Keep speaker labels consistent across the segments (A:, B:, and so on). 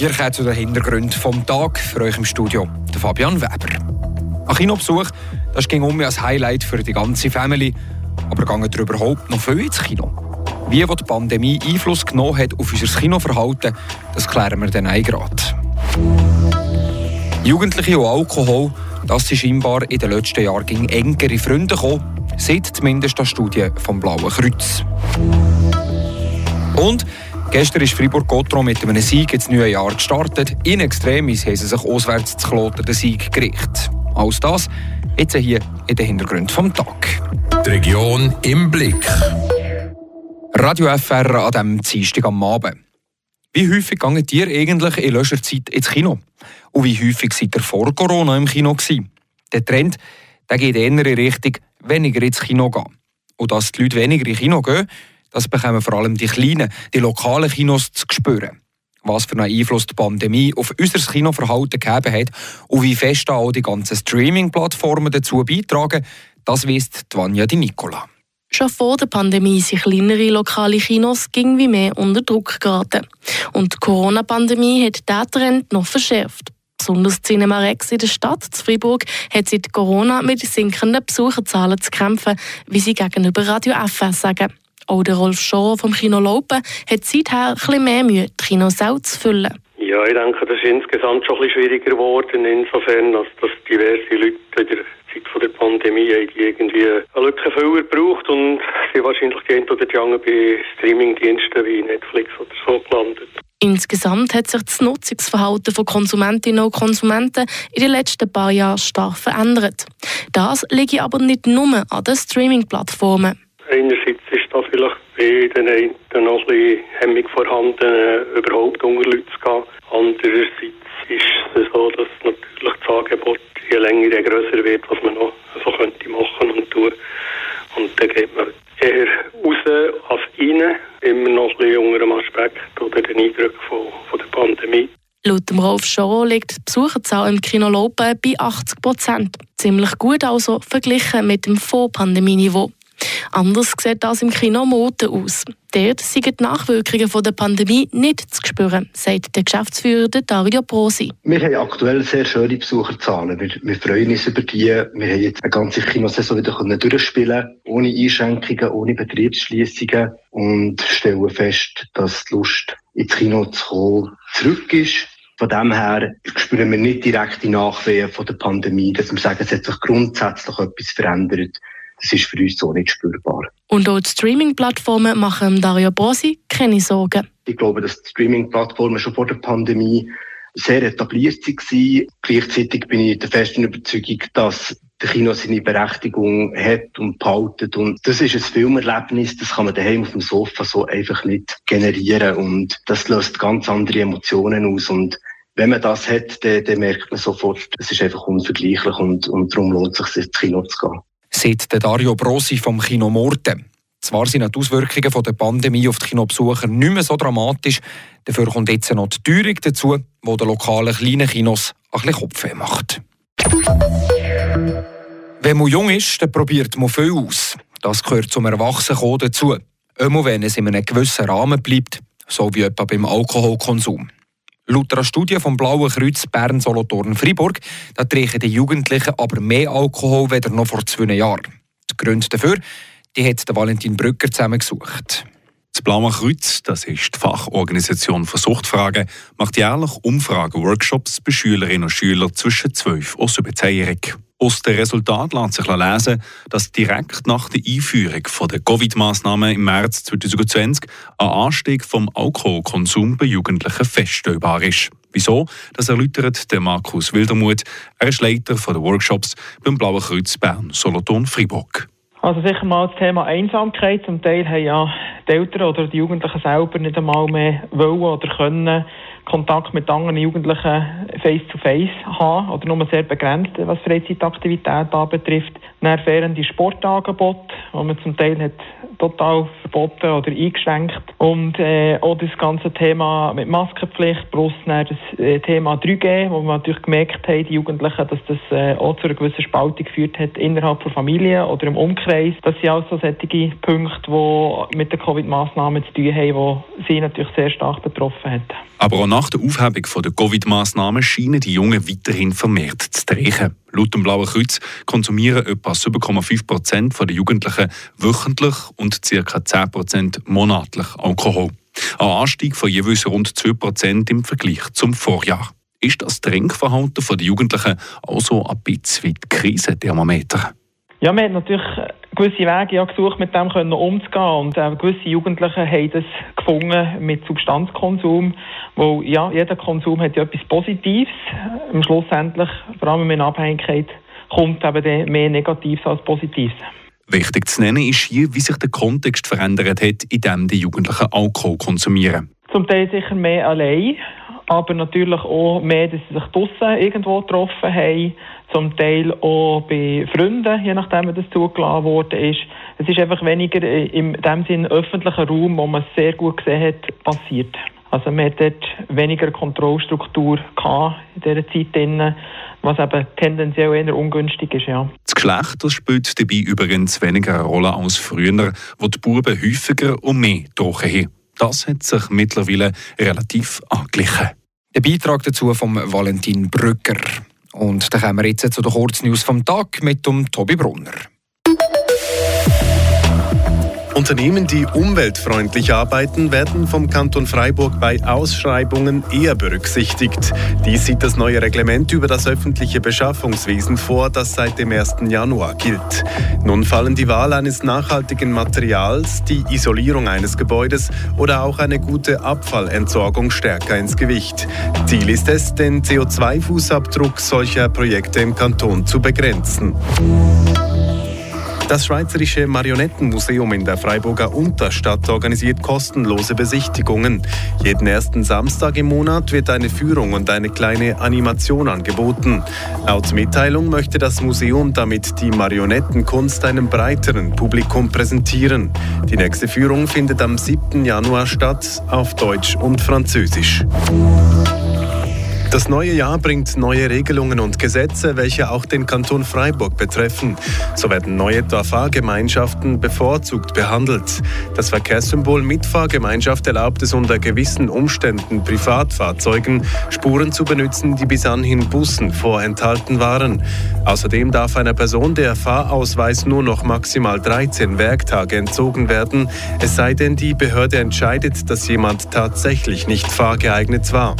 A: Ihr kennt zu den Hintergründen vom Tag für euch im Studio, der Fabian Weber. Ein Kinobesuch, das ging um als Highlight für die ganze Family, aber gehen ihr überhaupt noch viel ins Kino? Wie die Pandemie Einfluss genommen hat auf unser Kinoverhalten, das klären wir dann auch gerade. Jugendliche und Alkohol, das sind scheinbar in den letzten Jahren gegen engere Freunde gekommen, seit zumindest die Studie vom Blauen Kreuz. Und gestern ist Fribourg-Gotron mit einem Sieg ins neue Jahr gestartet. In Extremis haben sie sich auswärts zu Kloten den Sieg gerichtet. Alles das jetzt hier in den Hintergründen vom Tag.
B: Die Region im Blick.
A: Radio FR an diesem Dienstag am Abend. Wie häufig gehen ihr eigentlich in letzter Zeit ins Kino? Und wie häufig seid ihr vor Corona im Kino gewesen? Der Trend der geht eher in Richtung weniger ins Kino gehen. Und dass die Leute weniger ins Kino gehen, das bekommen vor allem die kleinen, die lokalen Kinos zu spüren. Was für einen Einfluss die Pandemie auf unser Kinoverhalten gegeben hat und wie fest auch die ganzen Streaming-Plattformen dazu beitragen, das wisst Vanja Di Nicola.
C: Schon vor der Pandemie sind kleinere lokale Kinos wie mehr unter Druck geraten. Und die Corona-Pandemie hat diesen Trend noch verschärft. Besonders Cinema Rex in der Stadt zu Fribourg hat seit Corona mit sinkenden Besucherzahlen zu kämpfen, wie sie gegenüber Radio FS sagen. Auch der Rolf Schor vom Kino Laupen hat seither ein mehr Mühe, die Kinos auch zu füllen.
D: Ja, ich denke, das ist insgesamt schon ein bisschen schwieriger geworden, insofern, als dass diverse Leute in der Zeit von der Pandemie die irgendwie einen Lückenfüller braucht und sie wahrscheinlich gehen oder die anderen bei Streamingdiensten wie Netflix oder so gelandet.
C: Insgesamt hat sich das Nutzungsverhalten von Konsumentinnen und Konsumenten in den letzten paar Jahren stark verändert. Das liegt aber nicht nur an den Streaming-Plattformen.
D: Einerseits ist vielleicht bei den einen noch ein bisschen Hemmung vorhanden, überhaupt unter Leute zu gehen. Andererseits ist es so, dass natürlich das Angebot je länger, je grösser wird, was man noch so könnte machen und tun. Und dann geht man eher raus als rein, immer noch ein bisschen unter dem Aspekt oder den Eindruck von, von der Pandemie.
C: Laut dem Rolf Schoro liegt die Besucherzahl im Kino Lopen bei 80 Prozent. Ziemlich gut also verglichen mit dem Vor-Pandemie-Niveau. Anders sieht das im Kino Mote aus. Dort sind die Nachwirkungen von der Pandemie nicht zu spüren, sagt der Geschäftsführer Dario Brosi.
E: Wir haben aktuell sehr schöne Besucherzahlen. Wir, wir freuen uns über die. Wir haben jetzt eine ganze Kinosaison wieder durchspielen ohne Einschränkungen, ohne Betriebsschließungen und stellen fest, dass die Lust ins Kino zu kommen zurück ist. Von dem her spüren wir nicht direkt die Nachwehen von der Pandemie, dass wir sagen, es hat sich grundsätzlich etwas verändert. Das ist für uns so nicht spürbar.
C: Und auch die Streaming-Plattformen machen Dario Brosi keine Sorgen.
E: Ich glaube, dass die Streaming-Plattformen schon vor der Pandemie sehr etabliert waren. Gleichzeitig bin ich der festen Überzeugung, dass der Kino seine Berechtigung hat und behaltet. Und das ist ein Filmerlebnis, das kann man daheim auf dem Sofa so einfach nicht generieren. Und das löst ganz andere Emotionen aus. Und wenn man das hat, dann, dann merkt man sofort, es ist einfach unvergleichlich und, und darum lohnt es sich, ins Kino zu gehen
A: sagt Dario Brosi vom Kino Morten. Zwar sind die Auswirkungen der Pandemie auf die Kinobesucher nicht mehr so dramatisch, dafür kommt jetzt noch die Teuerung dazu, die den lokalen kleinen Kinos ein bisschen Kopfweh macht. Wenn man jung ist, dann probiert man viel aus. Das gehört zum Erwachsenwerden dazu. Immer wenn es in einem gewissen Rahmen bleibt, so wie etwa beim Alkoholkonsum. Laut einer Studie vom Blauen Kreuz Bern Solothurn Fribourg da trinken die Jugendlichen aber mehr Alkohol als noch vor zwei Jahren. Die Gründe dafür die hat Valentin Brücker zusammengesucht.
F: Das Blaue Kreuz, das ist die Fachorganisation für Suchtfragen, macht jährlich Umfragen-Workshops bei Schülerinnen und Schülern zwischen 12 und 17-Jährigen. Aus dem Resultat lässt sich lesen, dass direkt nach der Einführung der Covid-Maßnahmen im März 2020 ein Anstieg vom Alkoholkonsum bei Jugendlichen feststellbar ist. Wieso? Das erläutert der Markus Wildermuth. Er ist Leiter der Workshops beim Blauen Kreuz Bern, Solothurn, Fribourg.
G: Also sicher mal das Thema Einsamkeit. Zum Teil haben ja die Eltern oder die Jugendlichen selber nicht einmal mehr wollen oder können Kontakt mit anderen Jugendlichen face-to-face -face haben oder nur sehr begrenzt, was Freizeitaktivitäten anbetrifft. Dann fehlende Sportangebote, die man zum Teil hat total verboten oder eingeschränkt. Und äh, auch das ganze Thema mit Maskenpflicht plus das äh, Thema 3G, wo wir natürlich gemerkt haben, die Jugendlichen, dass das äh, auch zu einer gewissen Spaltung geführt hat innerhalb der Familie oder im Umkreis. Das sind also solche Punkte, die mit den Covid-Massnahmen zu tun haben, die sie natürlich sehr stark betroffen haben.
F: Aber auch Nach der Aufhebung der Covid-Massnahmen scheinen die Jungen weiterhin vermehrt zu trinken. Laut dem Blauen Kreuz konsumieren etwa 7,5 Prozent der Jugendlichen wöchentlich und ca. 10 Prozent monatlich Alkohol. Ein Anstieg von jeweils rund 2 Prozent im Vergleich zum Vorjahr. Ist das Trinkverhalten der Jugendlichen also ein bisschen wie die Krisenthermometer?
G: Ja, man hat natürlich gewisse Wege ja gesucht, mit dem können umzugehen. Und äh, gewisse Jugendliche haben das gefunden mit Substanzkonsum, wo ja, jeder Konsum hat ja etwas Positives. Am Schlussendlich, vor allem in Abhängigkeit, kommt eben mehr Negatives als Positives.
F: Wichtig zu nennen ist hier, wie sich der Kontext verändert hat, in dem die Jugendlichen Alkohol konsumieren.
G: Zum Teil sicher mehr allein, aber natürlich auch mehr, dass sie sich draussen irgendwo getroffen haben zum Teil auch bei Freunden, je nachdem, wie das zugelassen worden ist. Es ist einfach weniger in dem Sinn öffentlicher Raum, wo man es sehr gut gesehen hat, passiert. Also man hat dort weniger Kontrollstruktur in dieser Zeit, drin, was eben tendenziell eher ungünstig ist. Ja.
F: Das Geschlecht das spielt dabei übrigens weniger eine Rolle als früher, wo die Buben häufiger und mehr Drogen haben. Das hat sich mittlerweile relativ angeglichen.
A: Der Beitrag dazu von Valentin Brücker. Und dann kommen wir jetzt zu den Kurznews vom Tag mit dem Tobi Brunner.
H: Unternehmen, die umweltfreundlich arbeiten, werden vom Kanton Freiburg bei Ausschreibungen eher berücksichtigt. Dies sieht das neue Reglement über das öffentliche Beschaffungswesen vor, das seit dem 1. Januar gilt. Nun fallen die Wahl eines nachhaltigen Materials, die Isolierung eines Gebäudes oder auch eine gute Abfallentsorgung stärker ins Gewicht. Ziel ist es, den CO2-Fußabdruck solcher Projekte im Kanton zu begrenzen. Das Schweizerische Marionettenmuseum in der Freiburger Unterstadt organisiert kostenlose Besichtigungen. Jeden ersten Samstag im Monat wird eine Führung und eine kleine Animation angeboten. Laut Mitteilung möchte das Museum damit die Marionettenkunst einem breiteren Publikum präsentieren. Die nächste Führung findet am 7. Januar statt auf Deutsch und Französisch. Das neue Jahr bringt neue Regelungen und Gesetze, welche auch den Kanton Freiburg betreffen. So werden neue Fahrgemeinschaften bevorzugt behandelt. Das Verkehrssymbol Mitfahrgemeinschaft erlaubt es unter gewissen Umständen Privatfahrzeugen Spuren zu benutzen, die bis anhin Bussen vorenthalten waren. Außerdem darf einer Person der Fahrausweis nur noch maximal 13 Werktage entzogen werden, es sei denn, die Behörde entscheidet, dass jemand tatsächlich nicht fahrgeeignet war.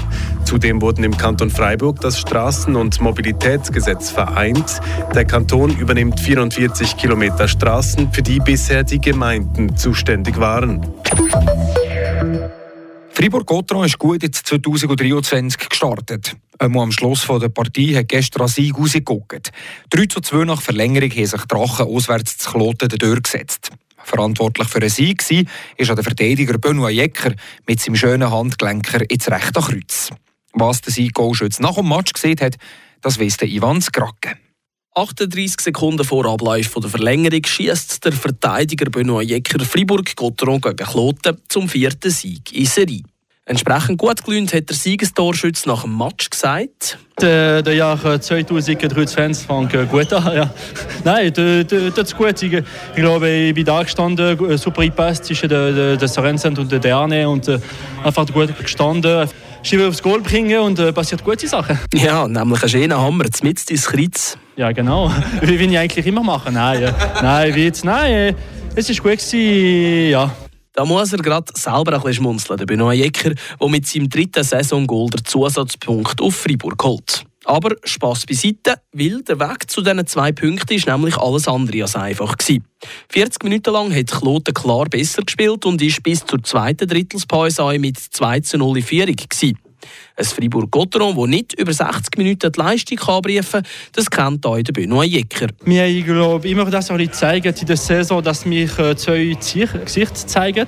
H: Zudem wurden im Kanton Freiburg das Straßen- und Mobilitätsgesetz vereint. Der Kanton übernimmt 44 Kilometer Straßen, für die bisher die Gemeinden zuständig waren.
A: Fribourg-Gotteron ist gut ins 2023 gestartet. Einmal am Schluss der Partie hat gestern Sieg rausgeguckt. 3 zu 2 nach Verlängerung haben sich Drachen auswärts zu Kloten durchgesetzt. Verantwortlich für den Sieg war der Verteidiger Benoit Jecker mit seinem schönen Handgelenker ins rechte Kreuz. Was der Sieg-Goalschütze nach dem Match gesehen hat, das weiss der Ivan Skrake.
I: 38 Sekunden vor Ablauf der Verlängerung schießt der Verteidiger Benoit Jecker Fribourg-Gotteron gegen Kloten zum vierten Sieg in Serie. Entsprechend gut gelöhnt hat der Siegestorschütze nach dem Match gesagt.
J: Der, der Jahr 2023 fängt gut an. Ja. Nein, das ist gut. Ich, ich glaube, ich bin da gestanden, super gepasst zwischen der, der, der Sorensen und der Derne und äh, einfach gut gestanden. Schiebe aufs Goal bringen und äh, passiert gute Sachen.
I: Ja, nämlich einen schönen Hammer, mit ins Kreuz.
J: Ja, genau. Wie will ich eigentlich immer machen. Nein, äh, nein, wie jetzt, nein, äh, es war gut gewesen, ja.
I: Da muss er gerade selber ein bisschen schmunzeln, der Benoit Jecker, der mit seinem dritten Saisongoal den Zusatzpunkt auf Fribourg holt. Aber Spass beiseite, weil der Weg zu diesen zwei Punkten ist nämlich alles andere als einfach gewesen. 40 Minuten lang hat Kloten klar besser gespielt und ist bis zur zweiten Drittelspause mit 2 zu 0 in Führung gewesen. Ein Fribourg-Gotteron, das nicht über 60 Minuten die Leistung abrufen kann, das kennt auch der Benoit Jecker.
J: Wir haben, glaube immer das ein zeigen in der Saison, dass wir äh, zwei Gesichter zeigen.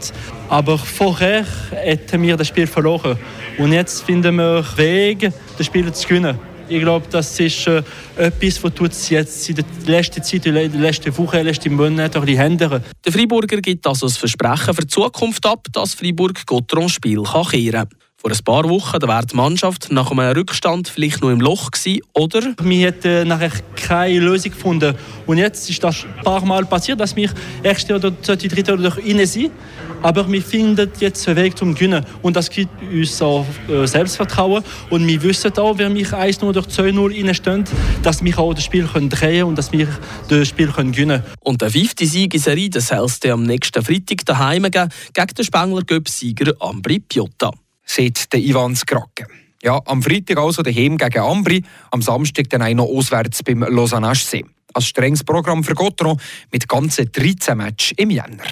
J: Aber vorher hätten wir das Spiel verloren. Und jetzt finden wir Wege, das Spiel zu gewinnen. Ich glaube, das ist äh, etwas, was tut jetzt in der letzten Zeit, in der letzten Woche, in den letzten Monaten die Hände.
I: Der Freiburger gibt also das Versprechen für die Zukunft ab, dass Freiburg Gotteron Spiel kann kehren kann. Vor ein paar Wochen da wäre die Mannschaft nach einem Rückstand vielleicht noch im Loch gewesen, oder?
J: Wir hätten nachher keine Lösung gefunden. Und jetzt ist das ein paar Mal passiert, dass wir erste oder zweite, dritte oder rein sind. Aber wir finden jetzt einen Weg zum Gewinnen. Und das gibt uns auch äh, Selbstvertrauen. Und wir wissen auch, wenn wir 1-0 oder 2-0 reinstehen, dass wir auch das Spiel können drehen können und dass wir das Spiel können gewinnen können.
I: Und der fünfte Sieg in Serie, das soll es am nächsten Freitag daheim gegen den Spengler Göpp-Sieger Ambri Piotta
A: sieht der Ivan Skrake. Ja, am Freitag also daheim gegen Ambri, am Samstag dann auch noch auswärts beim Lausanne See. Ein strenges Programm für Gotteron mit ganzen 13 Matches im Jänner.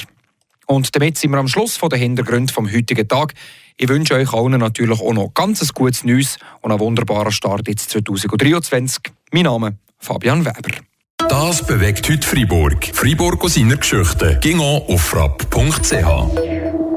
A: Und damit sind wir am Schluss von den Hintergründen vom heutigen Tag. Ich wünsche euch allen natürlich auch noch ganz gutes Neues und einen wunderbaren Start ins 2023. Mein Name Fabian Weber.
B: Das bewegt heute Freiburg. Freiburg aus seiner Geschichte. Ging auf frapp.ch.